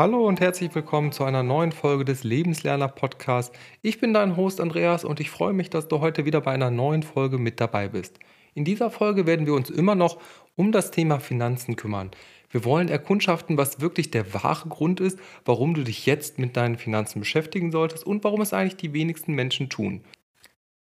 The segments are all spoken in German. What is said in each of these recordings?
Hallo und herzlich willkommen zu einer neuen Folge des Lebenslerner Podcasts. Ich bin dein Host Andreas und ich freue mich, dass du heute wieder bei einer neuen Folge mit dabei bist. In dieser Folge werden wir uns immer noch um das Thema Finanzen kümmern. Wir wollen erkundschaften, was wirklich der wahre Grund ist, warum du dich jetzt mit deinen Finanzen beschäftigen solltest und warum es eigentlich die wenigsten Menschen tun.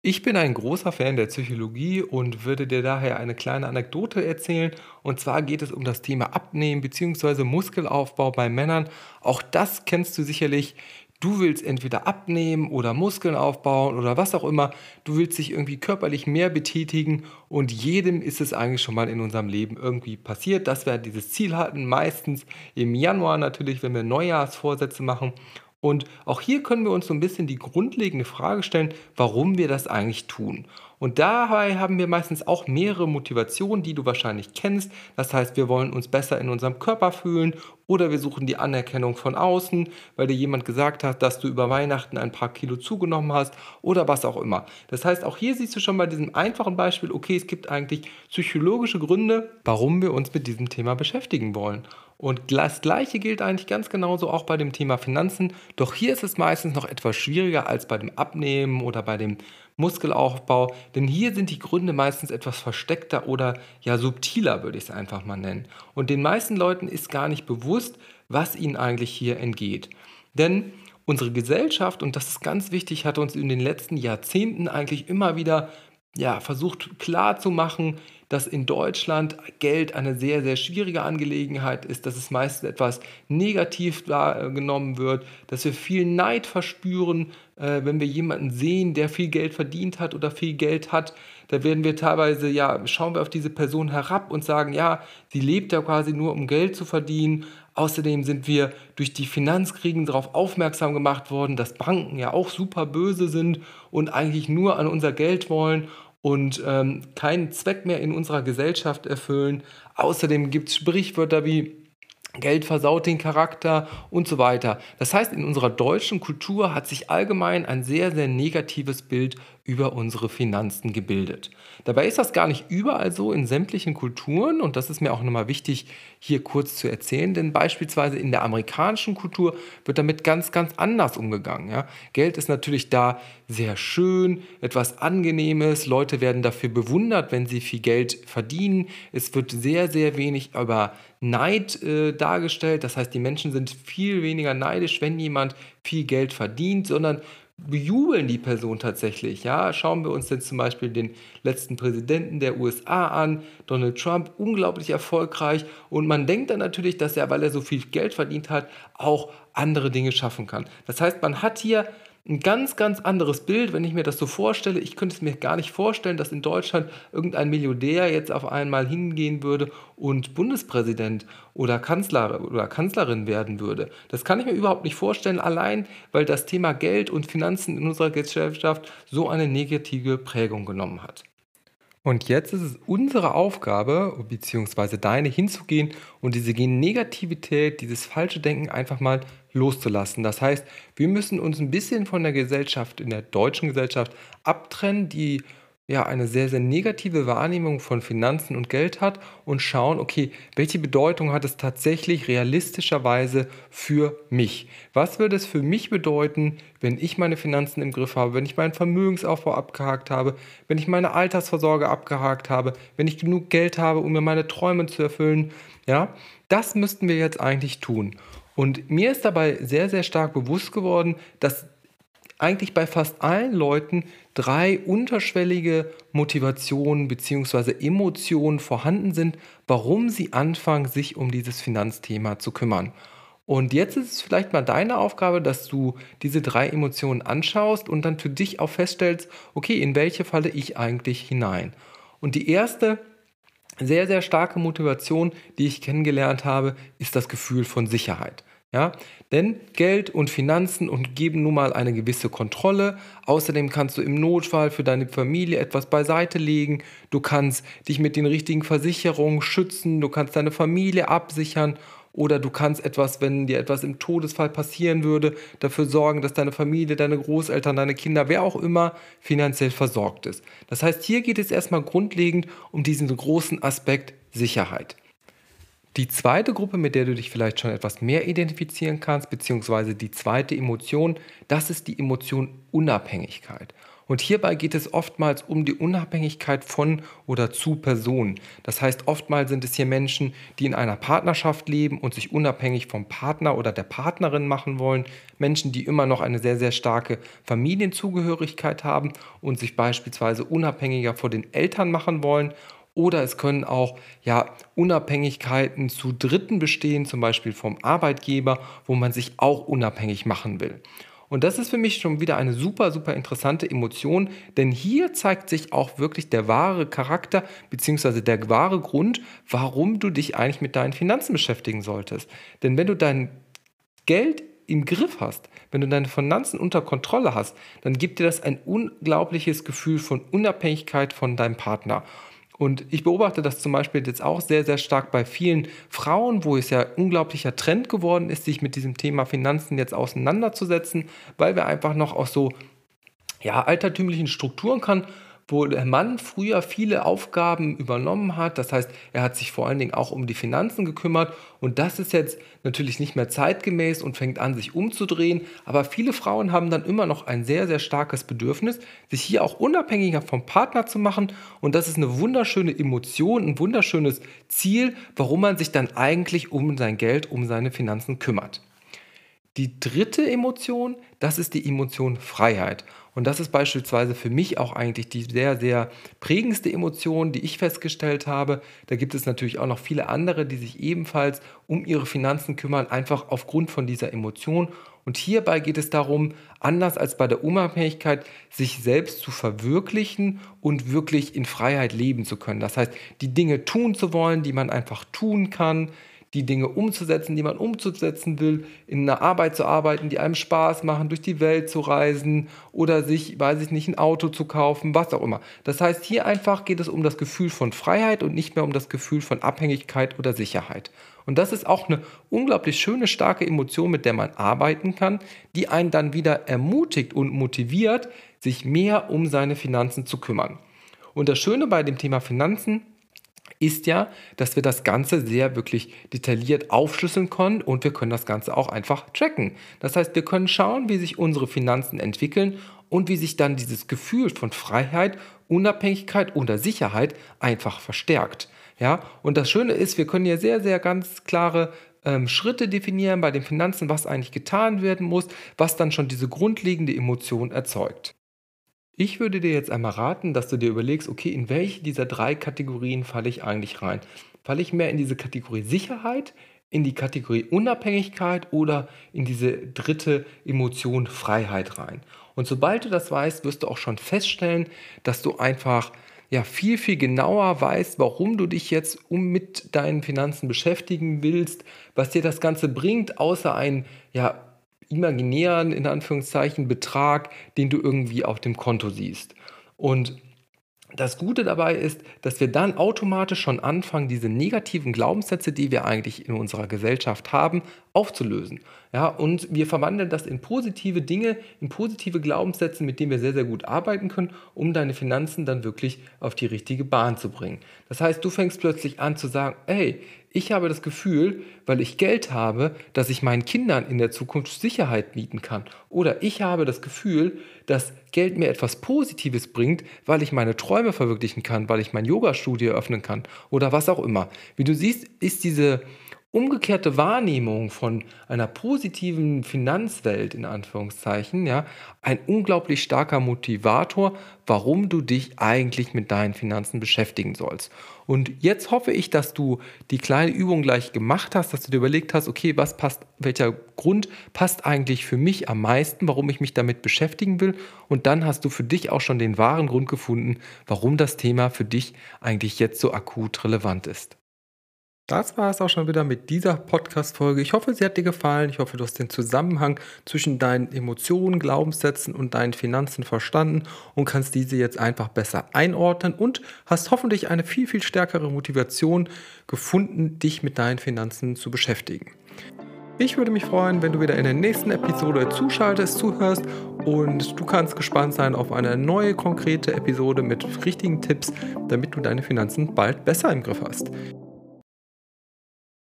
Ich bin ein großer Fan der Psychologie und würde dir daher eine kleine Anekdote erzählen. Und zwar geht es um das Thema Abnehmen bzw. Muskelaufbau bei Männern. Auch das kennst du sicherlich. Du willst entweder abnehmen oder Muskeln aufbauen oder was auch immer. Du willst dich irgendwie körperlich mehr betätigen und jedem ist es eigentlich schon mal in unserem Leben irgendwie passiert, dass wir dieses Ziel hatten. Meistens im Januar natürlich, wenn wir Neujahrsvorsätze machen. Und auch hier können wir uns so ein bisschen die grundlegende Frage stellen, warum wir das eigentlich tun. Und dabei haben wir meistens auch mehrere Motivationen, die du wahrscheinlich kennst. Das heißt, wir wollen uns besser in unserem Körper fühlen oder wir suchen die Anerkennung von außen, weil dir jemand gesagt hat, dass du über Weihnachten ein paar Kilo zugenommen hast oder was auch immer. Das heißt, auch hier siehst du schon bei diesem einfachen Beispiel, okay, es gibt eigentlich psychologische Gründe, warum wir uns mit diesem Thema beschäftigen wollen. Und das Gleiche gilt eigentlich ganz genauso auch bei dem Thema Finanzen. Doch hier ist es meistens noch etwas schwieriger als bei dem Abnehmen oder bei dem Muskelaufbau, denn hier sind die Gründe meistens etwas versteckter oder ja subtiler, würde ich es einfach mal nennen. Und den meisten Leuten ist gar nicht bewusst, was ihnen eigentlich hier entgeht. Denn unsere Gesellschaft, und das ist ganz wichtig, hat uns in den letzten Jahrzehnten eigentlich immer wieder ja, versucht klarzumachen, dass in Deutschland Geld eine sehr, sehr schwierige Angelegenheit ist, dass es meistens etwas negativ wahrgenommen wird, dass wir viel Neid verspüren, äh, wenn wir jemanden sehen, der viel Geld verdient hat oder viel Geld hat. Da werden wir teilweise, ja, schauen wir auf diese Person herab und sagen, ja, sie lebt ja quasi nur, um Geld zu verdienen. Außerdem sind wir durch die Finanzkriegen darauf aufmerksam gemacht worden, dass Banken ja auch super böse sind und eigentlich nur an unser Geld wollen und ähm, keinen Zweck mehr in unserer Gesellschaft erfüllen. Außerdem gibt es Sprichwörter wie Geld versaut den Charakter und so weiter. Das heißt, in unserer deutschen Kultur hat sich allgemein ein sehr, sehr negatives Bild über unsere Finanzen gebildet. Dabei ist das gar nicht überall so in sämtlichen Kulturen und das ist mir auch nochmal wichtig hier kurz zu erzählen, denn beispielsweise in der amerikanischen Kultur wird damit ganz, ganz anders umgegangen. Ja? Geld ist natürlich da sehr schön, etwas Angenehmes, Leute werden dafür bewundert, wenn sie viel Geld verdienen. Es wird sehr, sehr wenig über Neid äh, dargestellt, das heißt, die Menschen sind viel weniger neidisch, wenn jemand viel Geld verdient, sondern bejubeln die Person tatsächlich. Ja, schauen wir uns jetzt zum Beispiel den letzten Präsidenten der USA an, Donald Trump, unglaublich erfolgreich. Und man denkt dann natürlich, dass er, weil er so viel Geld verdient hat, auch andere Dinge schaffen kann. Das heißt, man hat hier ein ganz, ganz anderes Bild, wenn ich mir das so vorstelle. Ich könnte es mir gar nicht vorstellen, dass in Deutschland irgendein Milliardär jetzt auf einmal hingehen würde und Bundespräsident oder Kanzler oder Kanzlerin werden würde. Das kann ich mir überhaupt nicht vorstellen, allein weil das Thema Geld und Finanzen in unserer Gesellschaft so eine negative Prägung genommen hat. Und jetzt ist es unsere Aufgabe, beziehungsweise deine, hinzugehen und diese Negativität, dieses falsche Denken einfach mal loszulassen. Das heißt, wir müssen uns ein bisschen von der Gesellschaft, in der deutschen Gesellschaft, abtrennen, die ja eine sehr, sehr negative Wahrnehmung von Finanzen und Geld hat und schauen, okay, welche Bedeutung hat es tatsächlich realistischerweise für mich? Was würde es für mich bedeuten, wenn ich meine Finanzen im Griff habe, wenn ich meinen Vermögensaufbau abgehakt habe, wenn ich meine Altersvorsorge abgehakt habe, wenn ich genug Geld habe, um mir meine Träume zu erfüllen? Ja, das müssten wir jetzt eigentlich tun. Und mir ist dabei sehr, sehr stark bewusst geworden, dass eigentlich bei fast allen Leuten drei unterschwellige Motivationen bzw. Emotionen vorhanden sind, warum sie anfangen, sich um dieses Finanzthema zu kümmern. Und jetzt ist es vielleicht mal deine Aufgabe, dass du diese drei Emotionen anschaust und dann für dich auch feststellst, okay, in welche falle ich eigentlich hinein. Und die erste sehr, sehr starke Motivation, die ich kennengelernt habe, ist das Gefühl von Sicherheit. Ja, denn Geld und Finanzen und geben nun mal eine gewisse Kontrolle. Außerdem kannst du im Notfall für deine Familie etwas beiseite legen. Du kannst dich mit den richtigen Versicherungen schützen. Du kannst deine Familie absichern. Oder du kannst etwas, wenn dir etwas im Todesfall passieren würde, dafür sorgen, dass deine Familie, deine Großeltern, deine Kinder, wer auch immer, finanziell versorgt ist. Das heißt, hier geht es erstmal grundlegend um diesen großen Aspekt Sicherheit. Die zweite Gruppe, mit der du dich vielleicht schon etwas mehr identifizieren kannst, beziehungsweise die zweite Emotion, das ist die Emotion Unabhängigkeit. Und hierbei geht es oftmals um die Unabhängigkeit von oder zu Personen. Das heißt, oftmals sind es hier Menschen, die in einer Partnerschaft leben und sich unabhängig vom Partner oder der Partnerin machen wollen. Menschen, die immer noch eine sehr, sehr starke Familienzugehörigkeit haben und sich beispielsweise unabhängiger vor den Eltern machen wollen oder es können auch ja, Unabhängigkeiten zu Dritten bestehen, zum Beispiel vom Arbeitgeber, wo man sich auch unabhängig machen will. Und das ist für mich schon wieder eine super, super interessante Emotion, denn hier zeigt sich auch wirklich der wahre Charakter bzw. der wahre Grund, warum du dich eigentlich mit deinen Finanzen beschäftigen solltest. Denn wenn du dein Geld im Griff hast, wenn du deine Finanzen unter Kontrolle hast, dann gibt dir das ein unglaubliches Gefühl von Unabhängigkeit von deinem Partner. Und ich beobachte das zum Beispiel jetzt auch sehr, sehr stark bei vielen Frauen, wo es ja unglaublicher Trend geworden ist, sich mit diesem Thema Finanzen jetzt auseinanderzusetzen, weil wir einfach noch aus so ja, altertümlichen Strukturen kann, wo der Mann früher viele Aufgaben übernommen hat. Das heißt, er hat sich vor allen Dingen auch um die Finanzen gekümmert. Und das ist jetzt natürlich nicht mehr zeitgemäß und fängt an, sich umzudrehen. Aber viele Frauen haben dann immer noch ein sehr, sehr starkes Bedürfnis, sich hier auch unabhängiger vom Partner zu machen. Und das ist eine wunderschöne Emotion, ein wunderschönes Ziel, warum man sich dann eigentlich um sein Geld, um seine Finanzen kümmert. Die dritte Emotion, das ist die Emotion Freiheit. Und das ist beispielsweise für mich auch eigentlich die sehr, sehr prägendste Emotion, die ich festgestellt habe. Da gibt es natürlich auch noch viele andere, die sich ebenfalls um ihre Finanzen kümmern, einfach aufgrund von dieser Emotion. Und hierbei geht es darum, anders als bei der Unabhängigkeit, sich selbst zu verwirklichen und wirklich in Freiheit leben zu können. Das heißt, die Dinge tun zu wollen, die man einfach tun kann, die Dinge umzusetzen, die man umzusetzen will, in einer Arbeit zu arbeiten, die einem Spaß machen, durch die Welt zu reisen oder sich, weiß ich nicht, ein Auto zu kaufen, was auch immer. Das heißt, hier einfach geht es um das Gefühl von Freiheit und nicht mehr um das Gefühl von Abhängigkeit oder Sicherheit. Und das ist auch eine unglaublich schöne, starke Emotion, mit der man arbeiten kann, die einen dann wieder ermutigt und motiviert, sich mehr um seine Finanzen zu kümmern. Und das Schöne bei dem Thema Finanzen ist ja, dass wir das Ganze sehr wirklich detailliert aufschlüsseln können und wir können das Ganze auch einfach tracken. Das heißt, wir können schauen, wie sich unsere Finanzen entwickeln und wie sich dann dieses Gefühl von Freiheit, Unabhängigkeit oder Sicherheit einfach verstärkt. Ja, und das Schöne ist, wir können ja sehr, sehr ganz klare ähm, Schritte definieren bei den Finanzen, was eigentlich getan werden muss, was dann schon diese grundlegende Emotion erzeugt. Ich würde dir jetzt einmal raten, dass du dir überlegst, okay, in welche dieser drei Kategorien falle ich eigentlich rein? Falle ich mehr in diese Kategorie Sicherheit, in die Kategorie Unabhängigkeit oder in diese dritte Emotion Freiheit rein? Und sobald du das weißt, wirst du auch schon feststellen, dass du einfach ja viel, viel genauer weißt, warum du dich jetzt um mit deinen Finanzen beschäftigen willst, was dir das Ganze bringt, außer ein ja imaginären, in Anführungszeichen, Betrag, den du irgendwie auf dem Konto siehst. Und das Gute dabei ist, dass wir dann automatisch schon anfangen, diese negativen Glaubenssätze, die wir eigentlich in unserer Gesellschaft haben, aufzulösen. Ja, und wir verwandeln das in positive Dinge, in positive Glaubenssätze, mit denen wir sehr, sehr gut arbeiten können, um deine Finanzen dann wirklich auf die richtige Bahn zu bringen. Das heißt, du fängst plötzlich an zu sagen, hey, ich habe das Gefühl, weil ich Geld habe, dass ich meinen Kindern in der Zukunft Sicherheit bieten kann. Oder ich habe das Gefühl, dass Geld mir etwas Positives bringt, weil ich meine Träume verwirklichen kann, weil ich mein Yoga-Studio eröffnen kann oder was auch immer. Wie du siehst, ist diese umgekehrte Wahrnehmung von einer positiven Finanzwelt in Anführungszeichen, ja, ein unglaublich starker Motivator, warum du dich eigentlich mit deinen Finanzen beschäftigen sollst. Und jetzt hoffe ich, dass du die kleine Übung gleich gemacht hast, dass du dir überlegt hast, okay, was passt, welcher Grund passt eigentlich für mich am meisten, warum ich mich damit beschäftigen will. Und dann hast du für dich auch schon den wahren Grund gefunden, warum das Thema für dich eigentlich jetzt so akut relevant ist. Das war es auch schon wieder mit dieser Podcast-Folge. Ich hoffe, sie hat dir gefallen. Ich hoffe, du hast den Zusammenhang zwischen deinen Emotionen, Glaubenssätzen und deinen Finanzen verstanden und kannst diese jetzt einfach besser einordnen und hast hoffentlich eine viel, viel stärkere Motivation gefunden, dich mit deinen Finanzen zu beschäftigen. Ich würde mich freuen, wenn du wieder in der nächsten Episode zuschaltest, zuhörst und du kannst gespannt sein auf eine neue konkrete Episode mit richtigen Tipps, damit du deine Finanzen bald besser im Griff hast.